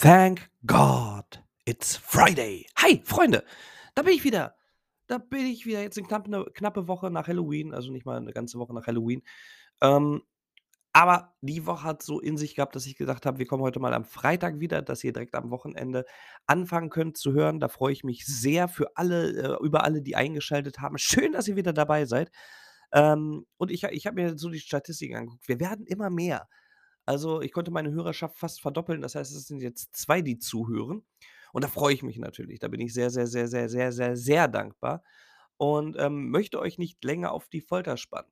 Thank God it's Friday. Hi, Freunde, da bin ich wieder. Da bin ich wieder jetzt 'ne knapp 'ne knappe Woche nach Halloween, also nicht mal 'ne ganze Woche nach Halloween. Ähm, aber die Woche hat so in sich gehabt, dass ich gedacht habe, wir kommen heute mal am Freitag wieder, dass ihr direkt am Wochenende anfangen könnt zu hören. Da freue ich mich sehr für alle äh, über alle, die eingeschaltet haben. Schön, dass ihr wieder dabei seid. Ähm, und ich ich habe mir so die Statistiken angeguckt. Wir werden immer mehr. Also, ich konnte meine Hörerschaft fast verdoppeln. Das heißt, es sind jetzt 2, die zuhören. Und da freue ich mich natürlich. Da bin ich sehr, sehr, sehr, sehr, sehr, sehr, sehr dankbar und, ähm, möchte euch nicht länger auf die Folter spannen.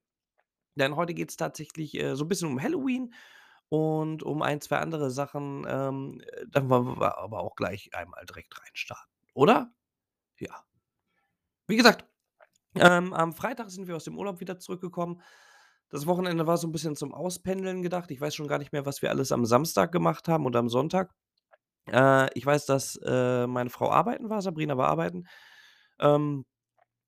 Denn heute geht's tatsächlich, äh, so 'n bisschen um Halloween und um ein, 2 andere Sachen. Ähm, äh, dann wollen wir aber auch gleich einmal direkt reinstarten, oder? Ja. Wie gesagt, ähm, am Freitag sind wir aus dem Urlaub wieder zurückgekommen. Das Wochenende war so 'n bisschen zum Auspendeln gedacht. Ich weiß schon gar nicht mehr, was wir alles am Samstag gemacht haben und am Sonntag. Äh, ich weiß, dass, äh, meine Frau arbeiten war, Sabrina war arbeiten. Ähm,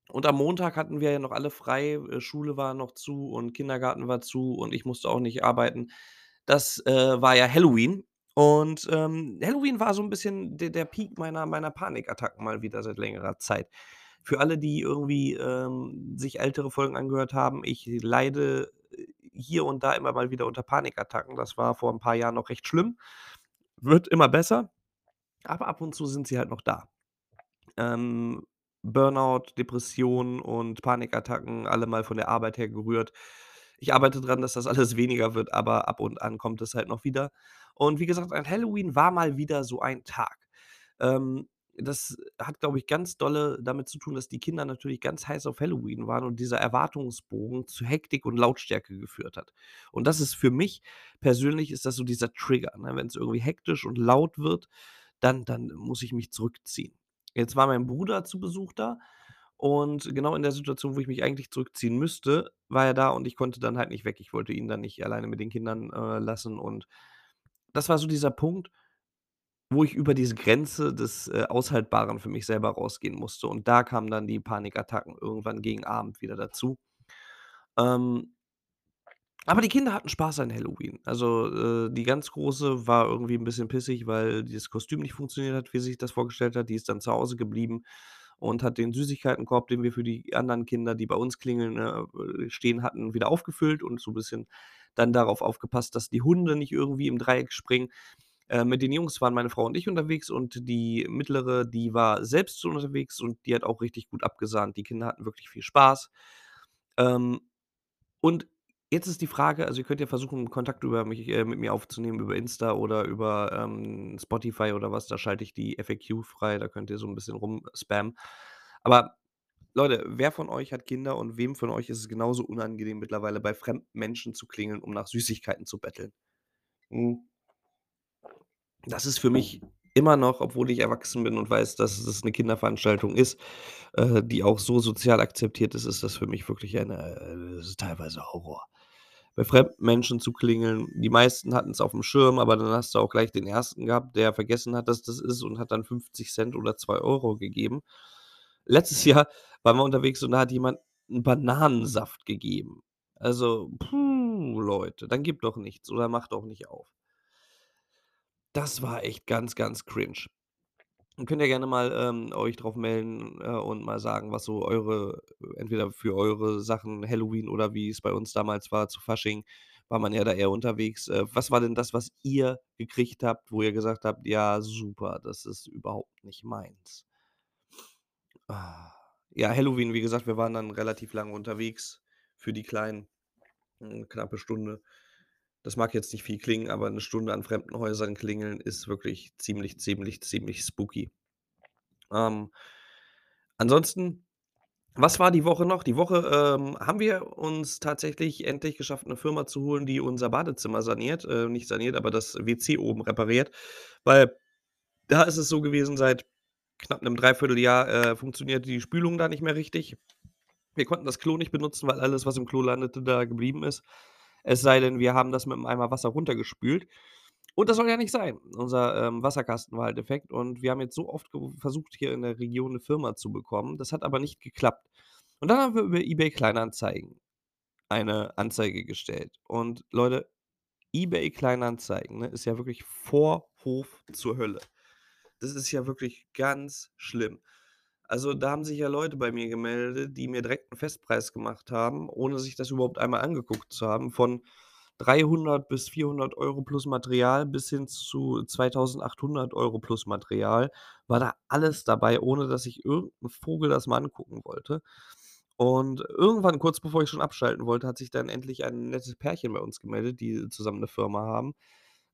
und am Montag hatten wir ja noch alle frei, äh, Schule war noch zu und Kindergarten war zu und ich musste auch nicht arbeiten. Das, äh, war ja Halloween und, ähm, Halloween war so 'n bisschen de der Peak meiner meiner Panikattacken mal wieder seit längerer Zeit. Für alle, die irgendwie, ähm, sich ältere Folgen angehört haben, ich leide, äh, hier und da immer mal wieder unter Panikattacken. Das war vor 'n paar Jahren noch recht schlimm. Wird immer besser, aber ab und zu sind sie halt noch da. Ähm, Burnout, Depressionen und Panikattacken, alle mal von der Arbeit her gerührt. Ich arbeite dran, dass das alles weniger wird, aber ab und an kommt es halt noch wieder. Und wie gesagt, an Halloween war mal wieder so ein Tag. Ähm, das hat, glaube ich, ganz dolle damit zu tun, dass die Kinder natürlich ganz heiß auf Halloween waren und dieser Erwartungsbogen zu Hektik und Lautstärke geführt hat. Und das ist für mich persönlich ist das so dieser Trigger, ne? Wenn's irgendwie hektisch und laut wird, dann dann muss ich mich zurückziehen. Jetzt war mein Bruder zu Besuch da und genau in der Situation, wo ich mich eigentlich zurückziehen müsste, war er da und ich konnte dann halt nicht weg. Ich wollte ihn dann nicht alleine mit den Kindern, äh, lassen und das war so dieser Punkt, wo ich über diese Grenze des, äh, Aushaltbaren für mich selber rausgehen musste und da kamen dann die Panikattacken irgendwann gegen Abend wieder dazu. Ähm aber die Kinder hatten Spaß an Halloween. Also, äh, die ganz Große war irgendwie 'n bisschen pissig, weil dieses Kostüm nicht funktioniert hat, wie sie sich das vorgestellt hat. Die ist dann zu Hause geblieben und hat den Süßigkeitenkorb, den wir für die anderen Kinder, die bei uns klingeln, äh, stehen hatten, wieder aufgefüllt und so 'n bisschen dann darauf aufgepasst, dass die Hunde nicht irgendwie im Dreieck springen. Mit den Jungs waren meine Frau und ich unterwegs und die Mittlere, die war selbst so unterwegs und die hat auch richtig gut abgesahnt. Die Kinder hatten wirklich viel Spaß. Ähm, und jetzt ist die Frage also, ihr könnt ja versuchen, Kontakt über mich äh, mit mir aufzunehmen über Insta oder über, ähm, Spotify oder was. Da schalte ich die FAQ frei, da könnt ihr so 'n bisschen rumspammen. Aber Leute, wer von euch hat Kinder und wem von euch ist es genauso unangenehm, mittlerweile bei fremden Menschen zu klingeln, um nach Süßigkeiten zu betteln? Hm. Das ist für mich immer noch, obwohl ich erwachsen bin und weiß, dass es 'ne Kinderveranstaltung ist, äh, die auch so sozial akzeptiert ist, ist das für mich wirklich eine äh, das ist teilweise Horror. Bei fremden Menschen zu klingeln, die meisten hatten's aufm Schirm, aber dann hast du auch gleich den 1. gehabt, der vergessen hat, dass das ist und hat dann 50 oder 2 € gegeben. Letztes Jahr waren wir unterwegs und da hat jemand 'n Bananensaft gegeben. Also, puh, Leute, dann gebt doch nichts oder macht auch nicht auf. Das war echt ganz, ganz cringe. Ihr könnt ja gerne mal, ähm, euch drauf melden, äh, und mal sagen, was so eure entweder für eure Sachen Halloween oder wie's bei uns damals war zu Fasching, war man ja da eher unterwegs. Äh, was war denn das, was ihr gekriegt habt, wo ihr gesagt habt: „Ja, super, das ist überhaupt nicht meins?“ Ah. Ja, Halloween, wie gesagt, wir waren dann relativ lange unterwegs für die Kleinen, 'ne knappe Stunde. Das mag jetzt nicht viel klingen, aber 'ne Stunde an fremden Häusern klingeln ist wirklich ziemlich, ziemlich, ziemlich spooky. Ähm, ansonsten, was war die Woche noch? Die Woche, ähm, haben wir uns tatsächlich endlich geschafft, 'ne Firma zu holen, die unser Badezimmer saniert äh, nicht saniert, aber das WC oben repariert, weil da ist es so gewesen, seit knapp 'nem 3/4 Jahr, äh, funktioniert die Spülung da nicht mehr richtig. Wir konnten das Klo nicht benutzen, weil alles, was im Klo landete, da geblieben ist. Es sei denn, wir haben das mit'm Eimer Wasser runtergespült. Und das soll ja nicht sein. Unser, ähm, Wasserkasten war halt defekt und wir haben jetzt so oft versucht, hier in der Region 'ne Firma zu bekommen. Das hat aber nicht geklappt. Und dann haben wir über eBay Kleinanzeigen eine Anzeige gestellt. Und Leute, eBay Kleinanzeigen, ne, ist ja wirklich Vorhof zur Hölle. Das ist ja wirklich ganz schlimm. Also, da haben sich ja Leute bei mir gemeldet, die mir direkt 'n Festpreis gemacht haben, ohne sich das überhaupt einmal angeguckt zu haben, von 300 bis 400 € plus Material bis hin zu 2.800 € plus Material, war da alles dabei, ohne dass sich irgend Vogel das mal angucken wollte. Und irgendwann, kurz bevor ich schon abschalten wollte, hat sich dann endlich ein nettes Pärchen bei uns gemeldet, die zusammen 'ne Firma haben.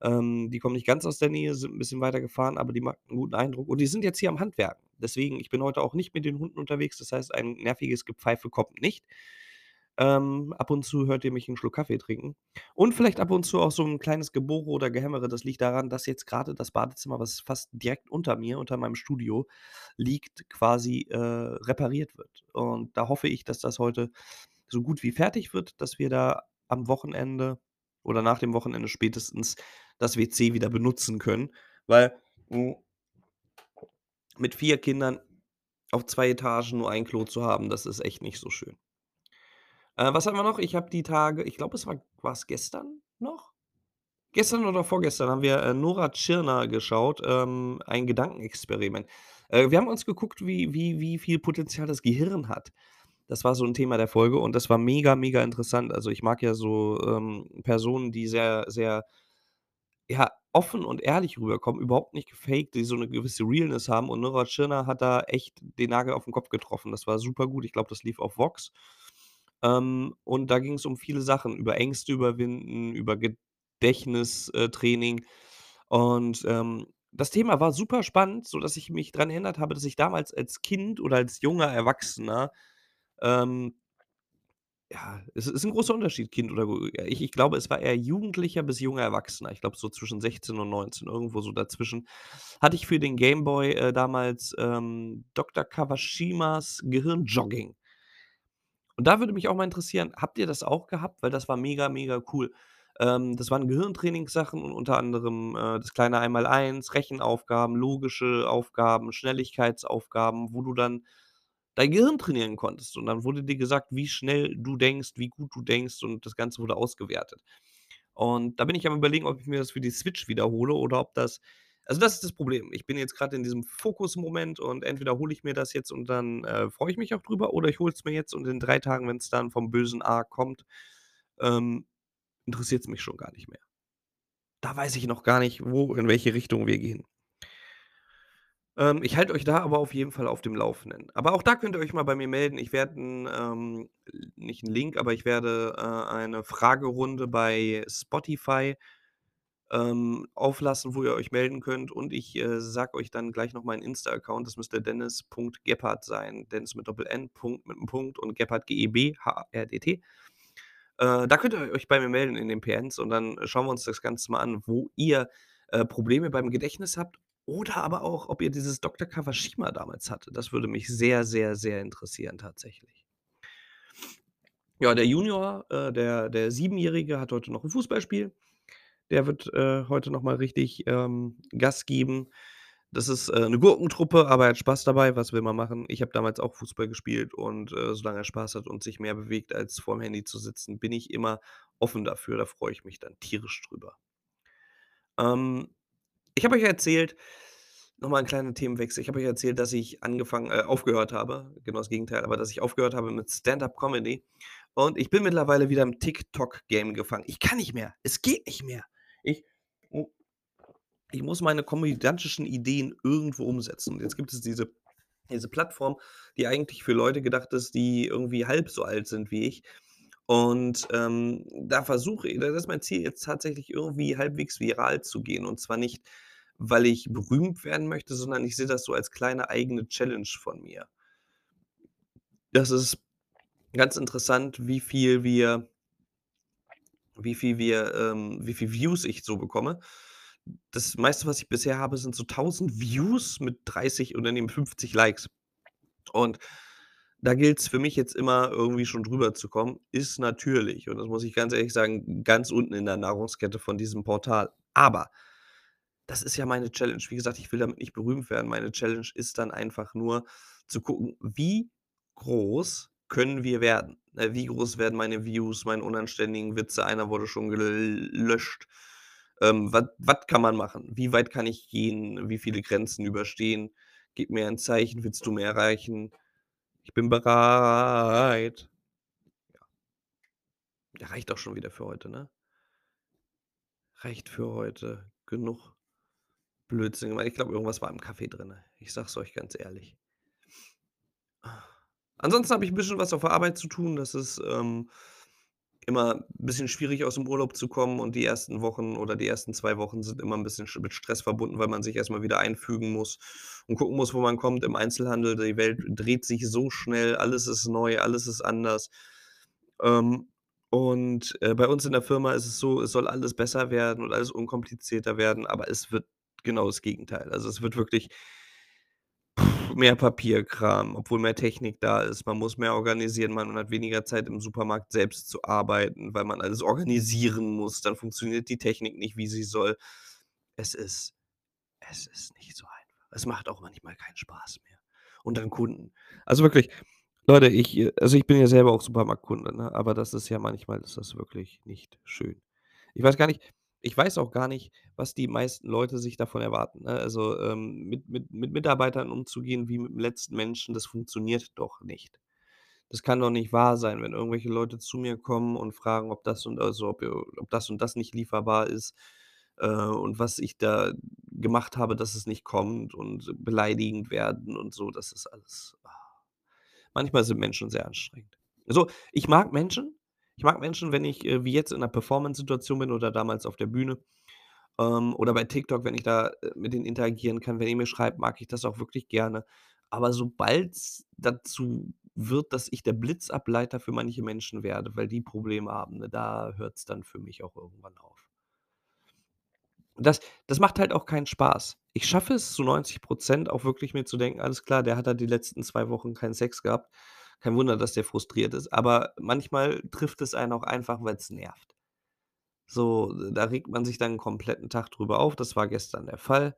Ähm, die kommen nicht ganz aus der Nähe, sind 'n bisschen weiter gefahren, aber die machten 'n guten Eindruck und die sind jetzt hier am Handwerken. Deswegen, ich bin heute auch nicht mit den Hunden unterwegs, das heißt, ein nerviges Gepfeife kommt nicht. Ähm, ab und zu hört ihr mich 'n Schluck Kaffee trinken und vielleicht ab und zu auch so 'n kleines Gebohre oder Gehämmere. Das liegt daran, dass jetzt grade das Badezimmer, was fast direkt unter mir, unter meinem Studio liegt, quasi, äh, repariert wird. Und da hoffe ich, dass das heute so gut wie fertig wird, dass wir da am Wochenende oder nach dem Wochenende spätestens das WC wieder benutzen können, weil, hm mit 4 Kindern auf 2 Etagen nur ein Klo zu haben, das ist echt nicht so schön. Äh, was haben wir noch? Ich habe die Tage ich glaube, es war war's gestern noch? Gestern oder vorgestern haben wir, äh, Nora Tschirner geschaut, ähm, ein Gedankenexperiment. Äh, wir haben uns geguckt, wie wie wie viel Potenzial das Gehirn hat. Das war so 'n Thema der Folge und das war mega, mega interessant. Also, ich mag ja so, ähm, Personen, die sehr, sehr ja, offen und ehrlich rüberkommen, überhaupt nicht gefakt, die so 'ne gewisse Realness haben und Nora Tschirner hat da echt den Nagel auf 'n Kopf getroffen. Das war supergut. Ich glaube, das lief auf Vox. Ähm, und da ging's um viele Sachen, über Ängste überwinden, über Gedächtnis äh. Und, ähm, das Thema war super spannend, sodass ich mich dran erinnert habe, dass ich damals als Kind oder als junger Erwachsener, ähm ja, es ist 'n großer Unterschied, Kind oder ich ich glaube, es war eher Jugendlicher bis junger Erwachsener. Ich glaube, so zwischen 16 und 19, irgendwo so dazwischen, hatte ich für den Game Boy, äh, damals, ähm, Doktor Kawashimas Gehirnjogging. Und da würde mich auch mal interessieren, habt ihr das auch gehabt? Weil das war mega, mega cool. Ähm, das waren Gehirntrainingssachen und unter anderem, äh, das kleine Einmaleins, Rechenaufgaben, logische Aufgaben, Schnelligkeitsaufgaben, wo du dann dein Gehirn trainieren konntest. Und dann wurde dir gesagt, wie schnell du denkst, wie gut du denkst und das Ganze wurde ausgewertet. Und da bin ich am Überlegen, ob ich mir das für die Switch wieder hole oder ob das also, das ist das Problem. Ich bin jetzt grad in diesem Fokusmoment und entweder hole ich mir das jetzt und dann, äh, freue ich mich auch drüber oder ich hole es mir jetzt und in 3 Tagen, wenn's dann vom bösen A kommt, ähm, interessiert's mich schon gar nicht mehr. Da weiß ich noch gar nicht, wo in welche Richtung wir gehen. Ähm, ich halte euch da aber auf jeden Fall auf dem Laufenden. Aber auch da könnt ihr euch mal bei mir melden. Ich werde ähm nicht 'n Link, aber ich werde, äh, eine Fragerunde bei Spotify, ähm, auflassen, wo ihr euch melden könnt und ich, äh, sage euch dann gleich noch meinen Insta-Account. Das müsste Dennis.Gebhardt sein. Dennis mit Doppel-N, Punkt mit 'nem Punkt und Gebhardt G-E-B-H-A-R-D-T. Äh, da könnt ihr euch bei mir melden in den PNs und dann schauen wir uns das Ganze mal an, wo ihr, äh, Probleme beim Gedächtnis habt oder aber auch, ob ihr dieses Doktor Kawashima damals hattet. Das würde mich sehr, sehr, sehr interessieren tatsächlich. Ja, der Junior, äh, der der Siebenjährige hat heute noch 'n Fußballspiel. Der wird, äh, heute noch mal richtig, ähm, Gas geben. Das ist, äh, 'ne Gurkentruppe, aber er hat Spaß dabei. Was will man machen? Ich habe damals auch Fußball gespielt und, äh, solange er Spaß hat und sich mehr bewegt, als vorm Handy zu sitzen, bin ich immer offen dafür. Da freue ich mich dann tierisch drüber. Ähm, ich habe euch erzählt noch mal 'n kleiner Themenwechsel. Ich habe euch erzählt, dass ich angefangen äh, aufgehört habe, genau das Gegenteil, aber dass ich aufgehört habe mit Stand-up-Comedy und ich bin mittlerweile wieder im TikTok-Game gefangen. Ich kann nicht mehr. Es geht nicht mehr. Ich ich muss meine komödiantischen Ideen irgendwo umsetzen. Und jetzt gibt es diese diese Plattform, die eigentlich für Leute gedacht ist, die irgendwie halb so alt sind wie ich. Und, ähm, da versuche i da ist mein Ziel jetzt tatsächlich irgendwie halbwegs viral zu gehen. Und zwar nicht, weil ich berühmt werden möchte, sondern ich sehe das so als kleine eigene Challenge von mir. Das ist ganz interessant, wie viel wir wie viel wir, ähm wie viel Views ich so bekomme. Das meiste, was ich bisher habe, sind so 1.000 Views mit 30 oder ne, 50 Likes. Und da gilt's für mich jetzt immer irgendwie schon drüber zu kommen, ist natürlich, und das muss ich ganz ehrlich sagen, ganz unten in der Nahrungskette von diesem Portal. Aber das ist ja meine Challenge. Wie gesagt, ich will damit nicht berühmt werden. Meine Challenge ist dann einfach nur zu gucken, wie groß können wir werden? Ne, wie groß werden meine Views, meine unanständigen Witze? Einer wurde schon gelöscht. Ähm, was was kann man machen? Wie weit kann ich gehen? Wie viele Grenzen überstehen? Gib mir ein Zeichen, willst du mehr erreichen? Ich bin bereit. Ja. Reicht auch schon wieder für heute, ne? Reicht für heute. Genug Blödsinn gemacht. Ich glaube, irgendwas war im Kaffee drinne. Ich sage es euch ganz ehrlich. Ansonsten habe ich 'n bisschen was auf der Arbeit zu tun. Das ist, ähm, immer 'n bisschen schwierig, aus'm Urlaub zu kommen und die ersten Wochen oder die ersten 2 Wochen sind immer 'n bisschen sch mit Stress verbunden, weil man sich erst mal wieder einfügen muss und gucken muss, wo man kommt im Einzelhandel. Die Welt dreht sich so schnell, alles ist neu, alles ist anders. Ähm, und, äh, bei uns in der Firma ist es so, es soll alles besser werden und alles unkomplizierter werden, aber es wird genau das Gegenteil. Also, es wird wirklich mehr Papierkram, obwohl mehr Technik da ist. Man muss mehr organisieren, man hat weniger Zeit, im Supermarkt selbst zu arbeiten, weil man alles organisieren muss. Dann funktioniert die Technik nicht, wie sie soll. Es ist es ist nicht so einfach. Es macht auch manchmal keinen Spaß mehr. Und dann Kunden. Also, wirklich, Leute, ich also, ich bin ja selber auch Supermarktkunde, ne, aber das ist ja manchmal ist das wirklich nicht schön. Ich weiß gar nicht ich weiß auch gar nicht, was die meisten Leute sich davon erwarten, ne? Also, ähm, mit mit mit Mitarbeitern umzugehen wie mit'm letzten Menschen, das funktioniert doch nicht. Das kann doch nicht wahr sein, wenn irgendwelche Leute zu mir kommen und fragen, ob das und also, ob, äh ob das und das nicht lieferbar ist, äh, und was ich da gemacht habe, dass es nicht kommt und beleidigend werden und so. Das ist alles ah. Manchmal sind Menschen sehr anstrengend. Also, ich mag Menschen. Ich mag Menschen, wenn ich, äh, wie jetzt in 'ner Performance-Situation bin oder damals auf der Bühne, ähm, oder bei TikTok, wenn ich da, äh, mit denen interagieren kann. Wenn ihr mir schreibt, mag ich das auch wirklich gerne. Aber sobald's dazu wird, dass ich der Blitzableiter für manche Menschen werde, weil die Probleme haben, ne, da hört's dann für mich auch irgendwann auf. Das das macht halt auch keinen Spaß. Ich schaffe es zu 90 % auch wirklich mir zu denken: „Alles klar, der hat da die letzten 2 Wochen keinen Sex gehabt. Kein Wunder, dass der frustriert ist.“ Aber manchmal trifft es einen auch einfach, weil's nervt. So, da regt man sich dann 'n kompletten Tag drüber auf. Das war gestern der Fall.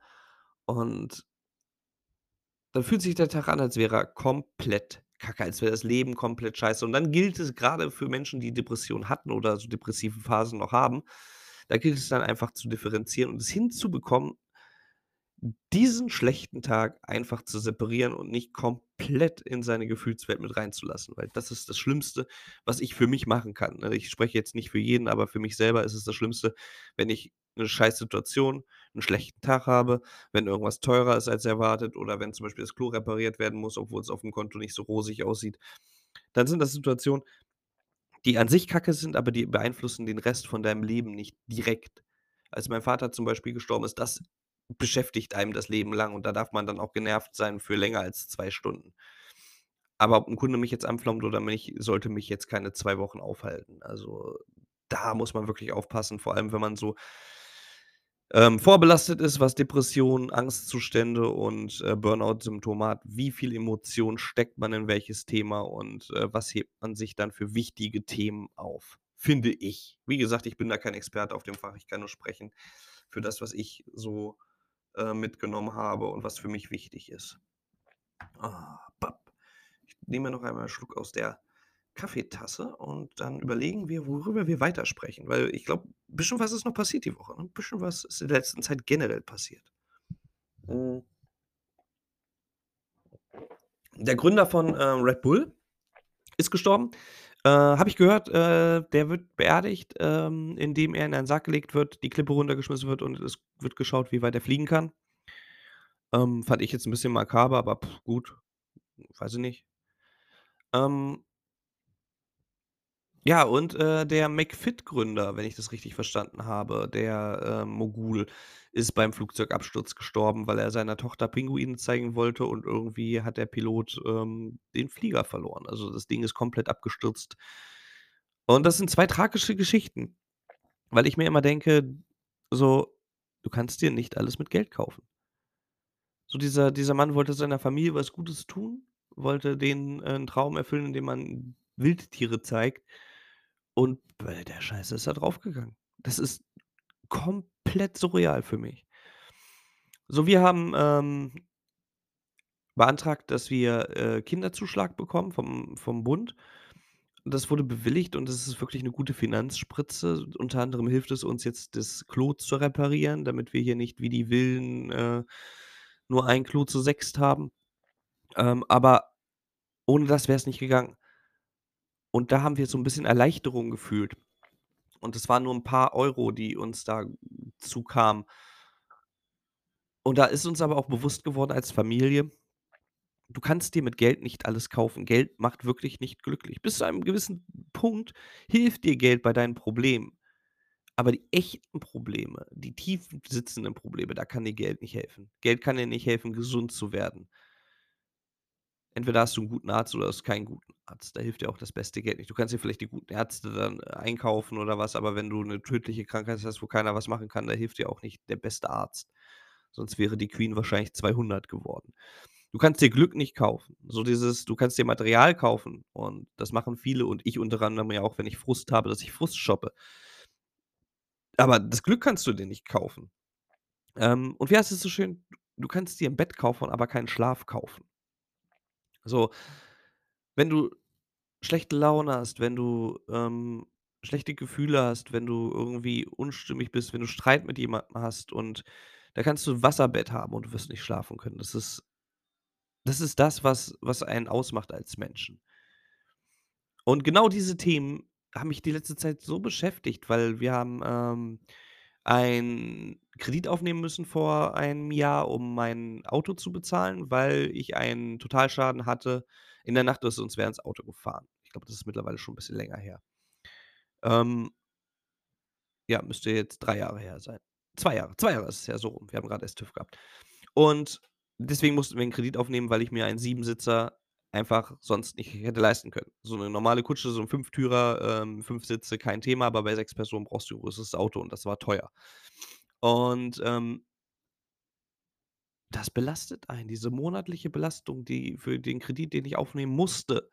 Und dann fühlt sich der Tag an, als wäre er komplett Kacke, als wäre das Leben komplett scheiße. Und dann gilt es grade für Menschen, die Depressionen hatten oder so depressive Phasen noch haben da gilt es dann einfach zu differenzieren und es hinzubekommen diesen schlechten Tag einfach zu separieren und nicht komplett in seine Gefühlswelt mit reinzulassen, weil das ist das Schlimmste, was ich für mich machen kann, ne? Ich spreche jetzt nicht für jeden, aber für mich selber ist es das Schlimmste, wenn ich 'ne Scheißsituation, 'n schlechten Tag habe, wenn irgendwas teurer ist als erwartet oder wenn zum Beispiel das Klo repariert werden muss, obwohl's auf'm Konto nicht so rosig aussieht. Dann sind das Situationen, die an sich Kacke sind, aber die beeinflussen den Rest von deinem Leben nicht direkt. Als mein Vater zum Beispiel gestorben ist, das beschäftigt einem das Leben lang und da darf man dann auch genervt sein für länger als 2 Stunden. Aber ob 'n Kunde mich jetzt anflaumt oder nicht, sollte mich jetzt keine 2 Wochen aufhalten. Also, da muss man wirklich aufpassen, vor allem, wenn man so ähm, vorbelastet ist, was Depressionen, Angstzustände und, äh, Burnout-Symptome hat. Wie viel Emotion steckt man in welches Thema und, äh, was hebt man sich dann für wichtige Themen auf, finde ich. Wie gesagt, ich bin da kein Experte auf dem Fach. Ich kann nur sprechen für das, was ich so, äh, mitgenommen habe und was für mich wichtig ist. Ah. Ich nehme noch einmal 'n Schluck aus der Kaffeetasse und dann überlegen wir, worüber wir weitersprechen, weil ich glaube, bisschen was ist noch passiert die Woche, ne? Bisschen was ist in der letzten Zeit generell passiert. Hm. Der Gründer von, ähm, Red Bull ist gestorben. Äh, habe ich gehört, äh, der wird beerdigt, ähm, indem er in einen Sarg gelegt wird, die Klippe runtergeschmissen wird und es wird geschaut, wie weit er fliegen kann. Ähm, fand ich jetzt 'n bisschen makaber, aber gut, weiß ich nicht. Ähm Ja, und, äh, der McFit-Gründer, wenn ich das richtig verstanden habe, der, äh, Mogul, ist beim Flugzeugabsturz gestorben, weil er seiner Tochter Pinguine zeigen wollte und irgendwie hat der Pilot, ähm, den Flieger verloren. Also, das Ding ist komplett abgestürzt. Und das sind 2 tragische Geschichten, weil ich mir immer denke, so: „Du kannst dir nicht alles mit Geld kaufen.“ So dieser dieser Mann wollte seiner Familie was Gutes tun, wollte denen, äh, 'n Traum erfüllen, indem man Wildtiere zeigt und bei der Scheiße ist er draufgegangen. Das ist komplett surreal für mich. So, wir haben, ähm beantragt, dass wir, äh, Kinderzuschlag bekommen vom vom Bund. Das wurde bewilligt und das ist wirklich 'ne gute Finanzspritze. Unter anderem hilft es uns jetzt, das Klo zu reparieren, damit wir hier nicht wie die Wilden, äh, nur ein Klo zu sechst haben. Ähm, aber ohne das wäre es nicht gegangen. Und da haben wir so 'n bisschen Erleichterung gefühlt. Und das waren nur 'n paar Euro, die uns da zukamen. Und da ist uns aber auch bewusst geworden als Familie du kannst dir mit Geld nicht alles kaufen. Geld macht wirklich nicht glücklich. Bis zu einem gewissen Punkt hilft dir Geld bei deinen Problemen. Aber die echten Probleme, die tief sitzenden Probleme, da kann dir Geld nicht helfen. Geld kann dir nicht helfen, gesund zu werden. Entweder hast du 'n guten Arzt oder hast keinen guten Arzt. Da hilft dir auch das beste Geld nicht. Du kannst dir vielleicht die guten Ärzte dann einkaufen oder was, aber wenn du 'ne tödliche Krankheit hast, wo keiner was machen kann, da hilft dir auch nicht der beste Arzt. Sonst wäre die Queen wahrscheinlich 200 geworden. Du kannst dir Glück nicht kaufen. So dieses du kannst dir Material kaufen und das machen viele und ich unter anderem ja auch, wenn ich Frust habe, dass ich Frust shoppe. Aber das Glück kannst du dir nicht kaufen. Ähm, und wie heißt es so schön? Du kannst dir 'n Bett kaufen, aber keinen Schlaf kaufen. So wenn du schlechte Laune hast, wenn du, ähm, schlechte Gefühle hast, wenn du irgendwie unstimmig bist, wenn du Streit mit jemandem hast und da kannst du 'n Wasserbett haben und du wirst nicht schlafen können. Das ist das ist das, was was einen ausmacht als Menschen. Und genau diese Themen haben mich die letzte Zeit so beschäftigt, weil wir haben, ähm, einen Kredit aufnehmen müssen vor einem Jahr, um mein Auto zu bezahlen, weil ich einen Totalschaden hatte. In der Nacht ist uns wer ins Auto gefahren. Ich glaube, das ist mittlerweile schon 'n bisschen länger her. Ähm ja, müsste jetzt 3 Jahre her sein. 2 Jahre, 2 Jahre ist es her, so rum. Wir haben grad erst TÜV gehabt. Und deswegen mussten wir 'n Kredit aufnehmen, weil ich mir einen Siebensitzer einfach sonst nicht hätte leisten können. So 'ne normale Kutsche, so 'n Fünftürer, ähm, 5 Sitze, kein Thema, aber bei 6 Personen brauchst du 'n größeres Auto und das war teuer. Und, ähm das belastet einen, diese monatliche Belastung, die für den Kredit, den ich aufnehmen musste.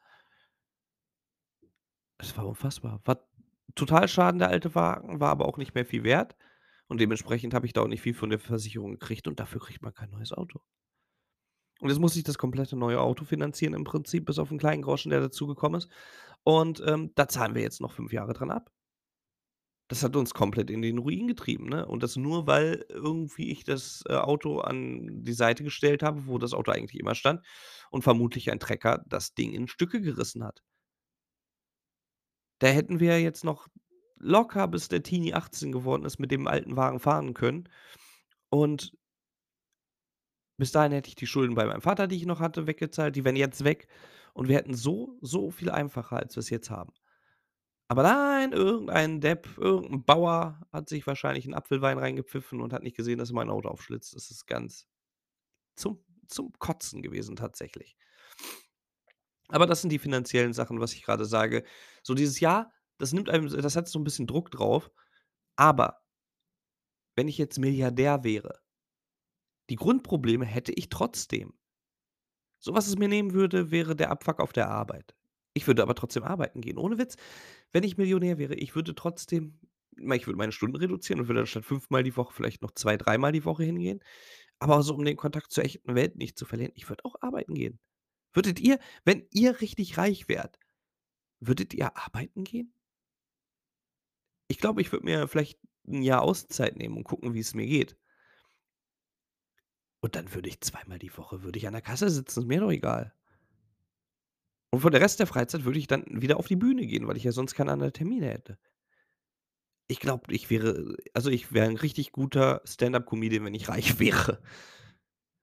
Es war unfassbar. War Totalschaden, der alte Wagen, war aber auch nicht mehr viel wert und dementsprechend habe ich da auch nicht viel von der Versicherung gekriegt und dafür kriegt man kein neues Auto. Und jetzt musste ich das komplette neue Auto finanzieren im Prinzip, bis auf 'n kleinen Groschen, der dazugekommen ist. Und, ähm, da zahlen wir jetzt noch 5 Jahre dran ab. Das hat uns komplett in den Ruin getrieben, ne? Und das nur, weil irgendwie ich das, äh, Auto an die Seite gestellt habe, wo das Auto eigentlich immer stand und vermutlich ein Trecker das Ding in Stücke gerissen hat. Da hätten wir jetzt noch locker, bis der Teenie 18 geworden ist, mit dem alten Wagen fahren können. Und bis dahin hätte ich die Schulden bei meinem Vater, die ich noch hatte, weggezahlt. Die wären jetzt weg und wir hätten so, so viel einfacher, als wir's jetzt haben. Aber nein, irgendein Depp, irgend 'n Bauer hat sich wahrscheinlich 'n Apfelwein reingepfiffen und hat nicht gesehen, dass mein Auto aufschlitzt. Das ist ganz zum zum Kotzen gewesen tatsächlich. Aber das sind die finanziellen Sachen, was ich grade sage. So dieses Jahr, das nimmt einem das setzt so 'n bisschen Druck drauf, aber wenn ich jetzt Milliardär wäre die Grundprobleme hätte ich trotzdem. So, was es mir nehmen würde, wäre der Abfuck auf der Arbeit. Ich würde aber trotzdem arbeiten gehen. Ohne Witz, wenn ich Millionär wäre, ich würde trotzdem ich würde meine Stunden reduzieren und würde anstatt fünfmal die Woche vielleicht noch zwei dreimal die Woche hingehen. Aber so, um den Kontakt zur echten Welt nicht zu verlieren, ich würde auch arbeiten gehen. Würdet ihr wenn ihr richtig reich wärt, würdet ihr arbeiten gehen? Ich glaube, ich würde mir vielleicht 'n Jahr Auszeit nehmen und gucken, wie's mir geht. Und dann würde ich zweimal die Woche würde ich an der Kasse sitzen, ist mir doch egal. Und für der Rest der Freizeit würde ich dann wieder auf die Bühne gehen, weil ich ja sonst keine anderen Termine hätte. Ich glaube, ich wäre also, ich wäre 'n richtig guter Stand-up-Comedian, wenn ich reich wäre.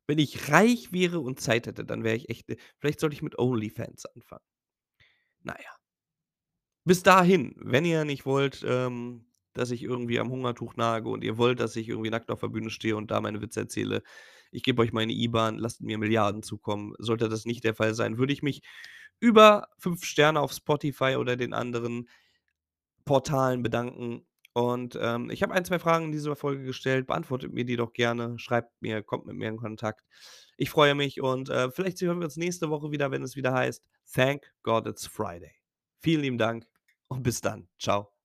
Wenn ich reich wäre und Zeit hätte, dann wäre ich echt vielleicht sollte ich mit OnlyFans anfangen. Na ja. Bis dahin, wenn ihr nicht wollt, ähm, dass ich irgendwie am Hungertuch nage und ihr wollt, dass ich irgendwie nackt auf der Bühne stehe und da meine Witze erzähle, ich gebe euch meine IBAN, lasst mir Milliarden zukommen. Sollte das nicht der Fall sein, würde ich mich über 5 Sterne auf Spotify oder den anderen Portalen bedanken. Und, ähm, ich habe 1, 2 Fragen in dieser Folge gestellt. Beantwortet mir die doch gerne. Schreibt mir, kommt mit mir in Kontakt. Ich freue mich und, äh, vielleicht hören wir uns nächste Woche wieder, wenn es wieder heißt: „Thank God it's Friday.“ Vielen lieben Dank und bis dann. Tschau.